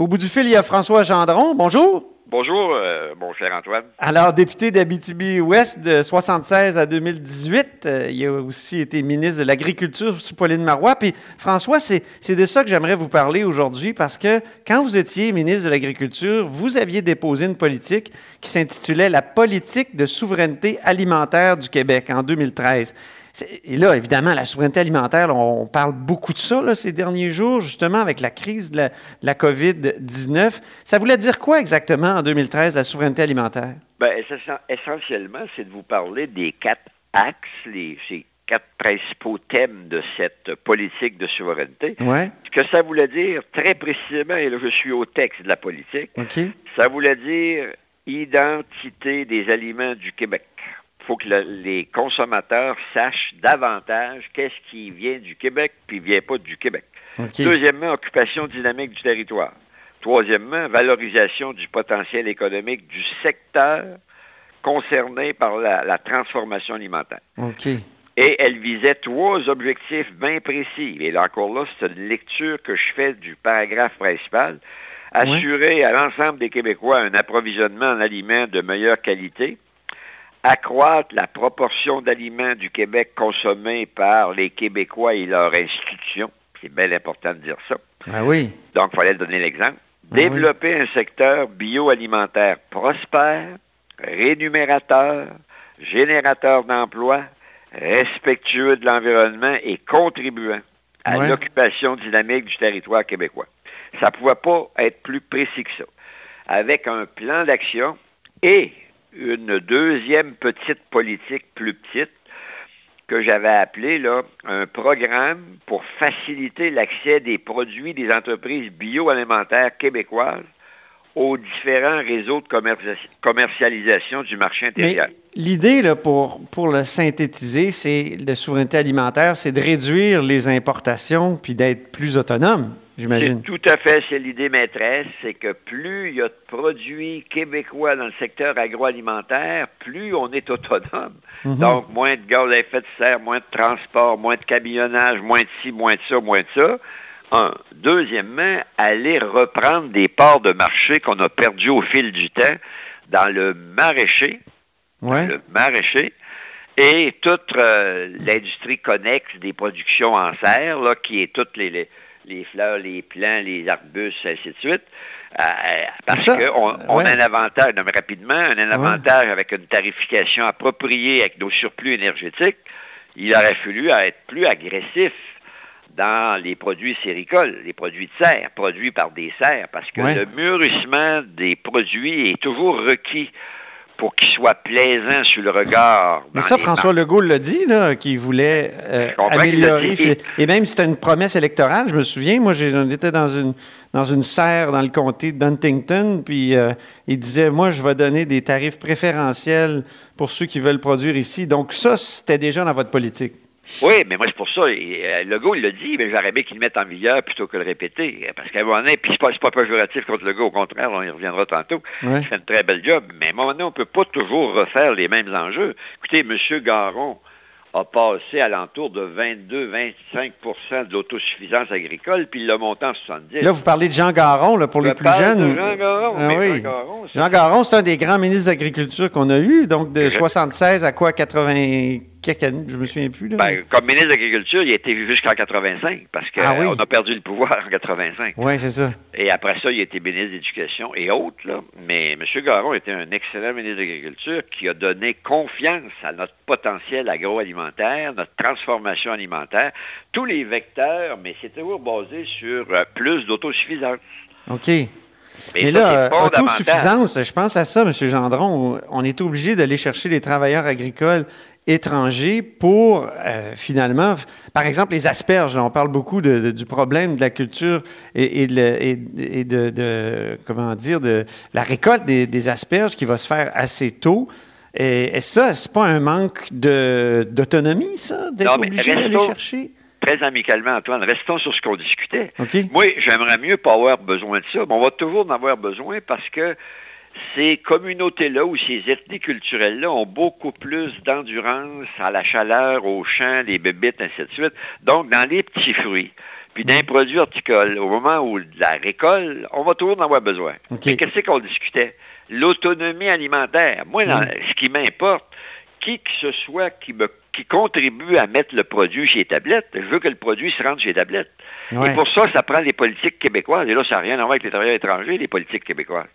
Au bout du fil, il y a François Gendron. Bonjour. Bonjour, euh, mon cher Antoine. Alors, député d'Abitibi-Ouest de 76 à 2018, euh, il a aussi été ministre de l'Agriculture sous Pauline Marois. Puis, François, c'est c'est de ça que j'aimerais vous parler aujourd'hui parce que quand vous étiez ministre de l'Agriculture, vous aviez déposé une politique qui s'intitulait La politique de souveraineté alimentaire du Québec en 2013. Et là, évidemment, la souveraineté alimentaire, là, on parle beaucoup de ça là, ces derniers jours, justement avec la crise de la, de la COVID-19. Ça voulait dire quoi exactement en 2013, la souveraineté alimentaire? Essen- essentiellement, c'est de vous parler des quatre axes, les, ces quatre principaux thèmes de cette politique de souveraineté. Ouais, Ce que ça voulait dire, très précisément, et là je suis au texte de la politique, ça voulait dire identité des aliments du Québec. Il faut que le- les consommateurs sachent davantage qu'est-ce qui vient du Québec puis vient pas du Québec. Deuxièmement, occupation dynamique du territoire. Troisièmement, valorisation du potentiel économique du secteur concerné par la, la transformation alimentaire. Et elle visait trois objectifs bien précis. Et là encore là, c'est une lecture que je fais du paragraphe principal. Assurer à l'ensemble des Québécois un approvisionnement en aliments de meilleure qualité. Accroître la proportion d'aliments du Québec consommés par les Québécois et leurs institutions. C'est bien important de dire ça. Ah oui. Donc, il fallait donner l'exemple. Ah oui. Développer un secteur bioalimentaire prospère, rémunérateur, générateur d'emplois, respectueux de l'environnement et contribuant à Ouais. l'occupation dynamique du territoire québécois. Ça ne pouvait pas être plus précis que ça. Avec un plan d'action et une deuxième petite politique plus petite que j'avais appelé là, un programme pour faciliter l'accès des produits des entreprises bioalimentaires québécoises aux différents réseaux de commercia- commercialisation du marché intérieur. l'idée, pour, pour le synthétiser, c'est de souveraineté alimentaire, c'est de réduire les importations puis d'être plus autonome, j'imagine. tout à fait, c'est l'idée maîtresse, c'est que plus il y a de produits québécois dans le secteur agroalimentaire, plus on est autonome. Mhm. Donc, moins de gaz à effet de serre, moins de transport, moins de camionnage, moins de ci, moins de ça, moins de ça. Un. Deuxièmement, aller reprendre des parts de marché qu'on a perdues au fil du temps dans le maraîcher, Ouais. le maraîcher, et toute euh, l'industrie connexe des productions en serre, là, qui est toutes les, les, les fleurs, les plants, les arbustes, ainsi de suite. Euh, parce Ça, qu'on on ouais. a un avantage, non, mais rapidement, un avantage avec une tarification appropriée avec nos surplus énergétiques. Il aurait fallu être plus agressif dans les produits séricoles, les produits de serre, produits par des serres, parce que Ouais. le mûrissement des produits est toujours requis pour qu'ils soient plaisants sur le regard. Mais ça, François Legault l'a dit, là, qu'il voulait euh, qu'il améliorer. Et même si c'était une promesse électorale, je me souviens, moi, était dans une, dans une serre dans le comté de Huntington, puis euh, il disait, moi, je vais donner des tarifs préférentiels pour ceux qui veulent produire ici. Donc ça, c'était déjà dans votre politique. Oui, mais moi, c'est pour ça. Et, euh, Legault, il l'a dit, mais j'aurais aimé qu'il le mette en vigueur plutôt que le répéter. Parce qu'à un moment donné, puis c'est pas, c'est pas péjoratif contre Legault, au contraire, on y reviendra tantôt. Ouais. Il fait un très bel job. Mais à un moment donné, on ne peut pas toujours refaire les mêmes enjeux. Écoutez, M. Garon a passé à l'entour de 22-25% de l'autosuffisance agricole, puis il l'a monté en 70. Là, vous parlez de Jean Garon, là, pour Je les plus jeunes. de Jean Garon, Ah oui. Jean Garon, c'est- c'est un des grands ministres de l'Agriculture qu'on a eu, donc de Je- 76 à quoi, 80 quelques années, je me souviens plus. Là. Ben, comme ministre de l'Agriculture, il a été jusqu'en 85, parce qu'on Ah oui. a perdu le pouvoir en 85. oui, c'est ça. Et après ça, il a été ministre de l'Éducation et autres. Là. Mais M. Garon était un excellent ministre de l'Agriculture qui a donné confiance à notre potentiel agroalimentaire, notre transformation alimentaire, tous les vecteurs, mais c'est toujours basé sur euh, plus d'autosuffisance. OK. Mais, Mais ça, là, euh, autosuffisance, je pense à ça, M. Gendron. On est obligé d'aller chercher les travailleurs agricoles étrangers pour euh, finalement, par exemple, les asperges. on parle beaucoup du problème de la culture et, de, comment dire, de la récolte des, asperges qui va se faire assez tôt. Et, et ça, c'est pas un manque d'autonomie, ça, d'être obligé d'aller chercher? Très amicalement, Antoine, restons sur ce qu'on discutait. Moi, j'aimerais mieux pas avoir besoin de ça, mais on va toujours en avoir besoin parce que ces communautés-là ou ces ethnies culturelles-là ont beaucoup plus d'endurance à la chaleur, au champ, les bébites, ainsi de suite. Donc, dans les petits fruits, puis d'un produit horticole, au moment où la récolte, on va toujours en avoir besoin. Qu'est-ce qu'on discutait? L'autonomie alimentaire. Moi, ce qui m'importe, qui que ce soit qui me qui contribue à mettre le produit chez les tablettes. Je veux que le produit se rende chez les tablettes. Et pour ça, ça prend les politiques québécoises. Et là, ça n'a rien à voir avec les travailleurs étrangers, les politiques québécoises.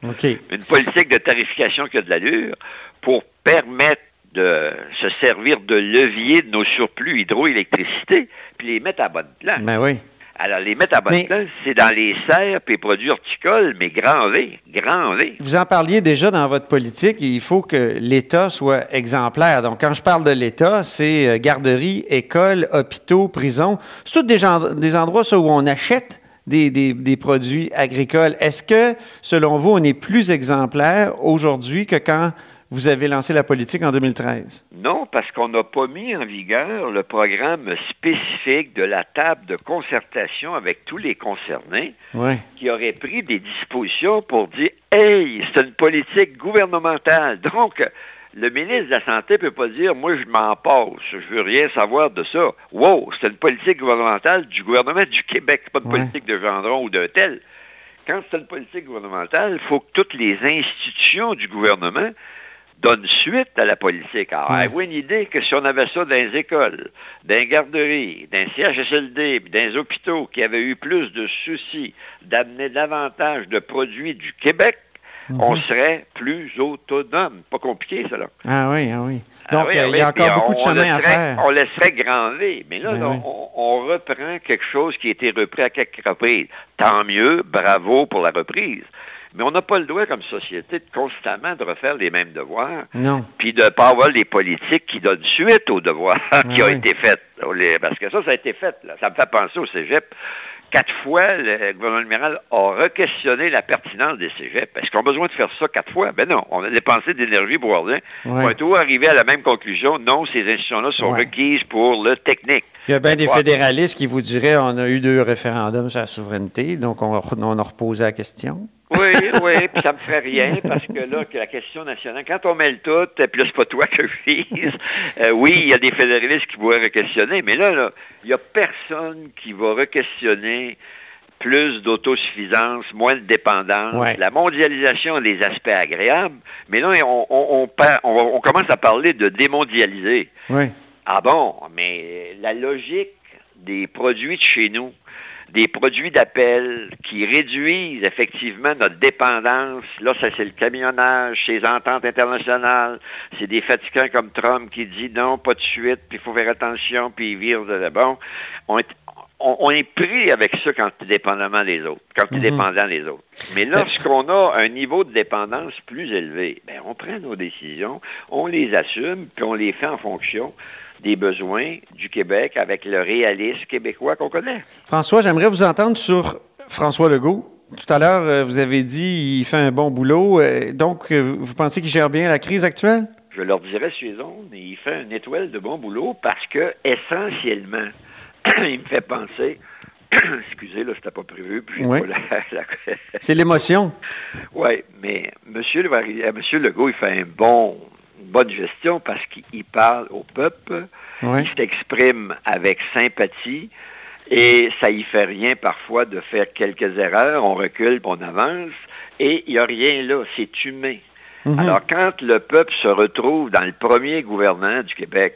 Une politique de tarification qui a de l'allure pour permettre de se servir de levier de nos surplus hydroélectricité, puis les mettre à bonne place. Ben oui. Alors, les mettre à bonne place, c'est dans les serres et les produits horticoles, mais grand V, grand V. Vous en parliez déjà dans votre politique, il faut que l'État soit exemplaire. Donc, quand je parle de l'État, c'est euh, garderies, écoles, hôpitaux, prisons. C'est tous des, des endroits où on achète des, des, produits agricoles. Est-ce que, selon vous, on est plus exemplaire aujourd'hui que quand vous avez lancé la politique en 2013? Non, parce qu'on n'a pas mis en vigueur le programme spécifique de la table de concertation avec tous les concernés qui aurait pris des dispositions pour dire Hey, c'est une politique gouvernementale. Donc, le ministre de la Santé ne peut pas dire Moi, je m'en passe, je veux rien savoir de ça. Wow, c'est une politique gouvernementale du gouvernement du Québec, pas une politique de Gendron ou d'un tel. Quand c'est une politique gouvernementale, il faut que toutes les institutions du gouvernement donne suite à la politique. Alors, avez-vous une idée que si on avait ça dans les écoles, dans les garderies, dans les CHSLD, dans les hôpitaux qui avaient eu plus de soucis d'amener davantage de produits du Québec, mhm. on serait plus autonome. Pas compliqué, ça, là. Ah oui, ah oui. Ah Donc, il y a encore beaucoup de chemin à faire. On laisserait grander. Mais là, ben on, on, reprend quelque chose qui a été repris à quelques reprises. Tant mieux, bravo pour la reprise. Mais on n'a pas le droit comme société de constamment de refaire les mêmes devoirs. Non. Puis de ne pas avoir les politiques qui donnent suite aux devoirs qui ont été faits. Parce que ça, ça a été fait. Ça me fait penser au cégep. Quatre fois, le gouvernement libéral a re-questionné la pertinence des cégeps. Est-ce qu'on a besoin de faire ça quatre fois? Ben non. On a dépensé d'énergie pour rien. On va toujours arriver à la même conclusion. Non, ces institutions-là sont requises pour le technique. Il y a bien des fédéralistes qui vous diraient on a eu deux référendums sur la souveraineté, donc on, on a reposé la question. Oui, oui, puis ça me fait rien parce que là, que la question nationale, quand on mêle tout, puis là, c'est pas toi que je vise, euh, oui, il y a des fédéralistes qui pourraient re-questionner, mais là, il n'y a personne qui va re-questionner plus d'autosuffisance, moins de dépendance. La mondialisation a des aspects agréables, mais là, on, on, on, commence à parler de démondialiser. Ah bon, mais la logique des produits de chez nous, des produits d'appel qui réduisent effectivement notre dépendance. Là, ça c'est le camionnage, ces ententes internationales. C'est des fatigants comme Trump qui dit non, pas de suite, puis il faut faire attention, puis il vire de bon. On est, on, est pris avec ça quand tu es dépendamment des autres, quand tu es mhm. dépendant des autres. Mais lorsqu'on a un niveau de dépendance plus élevé, ben, on prend nos décisions, on les assume, puis on les fait en fonction des besoins du Québec avec le réalisme québécois qu'on connaît. François, j'aimerais vous entendre sur François Legault. Tout à l'heure, euh, vous avez dit qu'il fait un bon boulot. Euh, donc, euh, vous pensez qu'il gère bien la crise actuelle? Je leur dirais sur les ondes, il fait un étoile de bon boulot parce que, essentiellement, il me fait penser Excusez, là, c'était pas prévu. C'est l'émotion. Oui, mais M. Monsieur Legault, il fait un bon, bonne gestion parce qu'il parle au peuple, il s'exprime avec sympathie et ça y fait rien parfois de faire quelques erreurs, on recule, on avance et il n'y a rien là, c'est humain. Mhm. Alors quand le peuple se retrouve dans le premier gouvernement du Québec,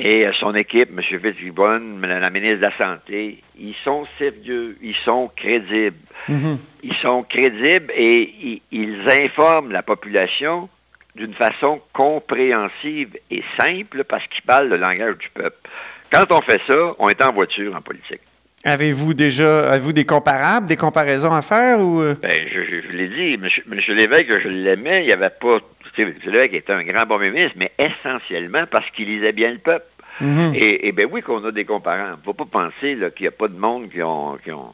et son équipe, M. Fitzgibbon, la ministre de la Santé, ils sont sérieux, ils sont crédibles. Mhm. Ils sont crédibles et ils informent la population d'une façon compréhensive et simple parce qu'il parle le langage du peuple. Quand on fait ça, on est en voiture en politique. Avez-vous déjà avez-vous des comparables, des comparaisons à faire ou euh? ben, je, l'ai dit, M. Lévesque, je l'aimais, il n'y avait pas M. Lévesque était un grand bon ministre, mais essentiellement parce qu'il lisait bien le peuple. Mhm. Et, et bien oui qu'on a des ne faut pas penser qu'il n'y a pas de monde qui ont, qui ont...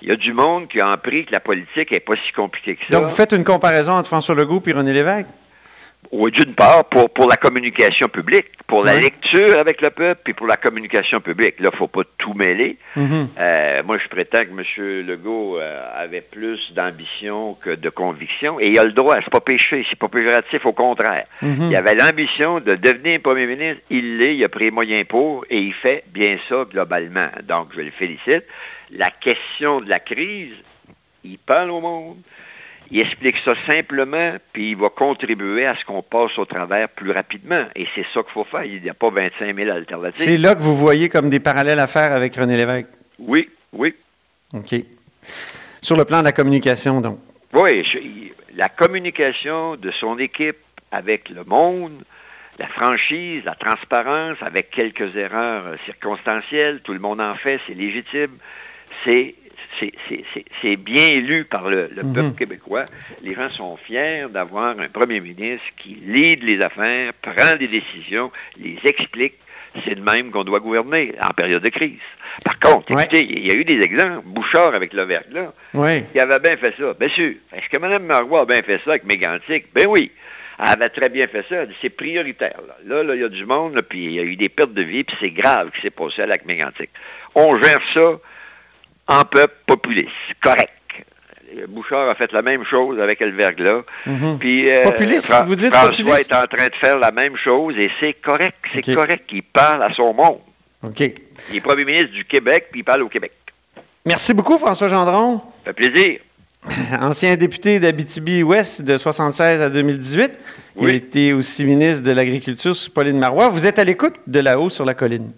Il y a du monde qui a appris que la politique n'est pas si compliquée que ça. Donc, vous faites une comparaison entre François Legault et René Lévesque? Oui, d'une part, pour, pour la communication publique, pour la lecture avec le peuple, puis pour la communication publique. Là, il ne faut pas tout mêler. Mhm. Euh, moi, je prétends que M. Legault euh, avait plus d'ambition que de conviction, et il a le droit, c'est pas péché, c'est pas péjoratif, au contraire. Mhm. Il avait l'ambition de devenir premier ministre, il l'est, il a pris les moyens pour, et il fait bien ça globalement. Donc, je le félicite. La question de la crise, il parle au monde, il explique ça simplement, puis il va contribuer à ce qu'on passe au travers plus rapidement. Et c'est ça qu'il faut faire. Il n'y a pas 25 000 alternatives. C'est là que vous voyez comme des parallèles à faire avec René Lévesque. Oui, oui. OK. Sur le plan de la communication, donc. Oui, je- la communication de son équipe avec le monde, la franchise, la transparence, avec quelques erreurs circonstancielles, tout le monde en fait, c'est légitime, c'est c'est- bien élu par le, le Mhm. peuple québécois. Les gens sont fiers d'avoir un premier ministre qui lead les affaires, prend des décisions, les explique. C'est de même qu'on doit gouverner en période de crise. Par contre, Ouais. écoutez, il y a eu des exemples. Bouchard avec le verglas, Oui. il avait bien fait ça. Bien sûr. Est-ce que Mme Marois a bien fait ça avec Mégantic? Ben oui. Elle avait très bien fait ça. C'est prioritaire. Là, là, là, il y a du monde, là, puis il y a eu des pertes de vie, puis c'est grave ce qui s'est passé à lac Mégantic. On gère ça en peuple populiste. Correct. Bouchard a fait la même chose avec le verglas. Mhm. Puis, euh, Populiste, Fra- vous dites François populiste? est en train de faire la même chose et c'est correct. C'est correct. Il parle à son monde. OK. Il est premier ministre du Québec, puis il parle au Québec. Merci beaucoup, François Gendron. Ça fait plaisir. Ancien député d'Abitibi-Ouest de 76 à 2018. Il Oui. a été aussi ministre de l'Agriculture sous Pauline Marois. Vous êtes à l'écoute de là-haut sur la colline.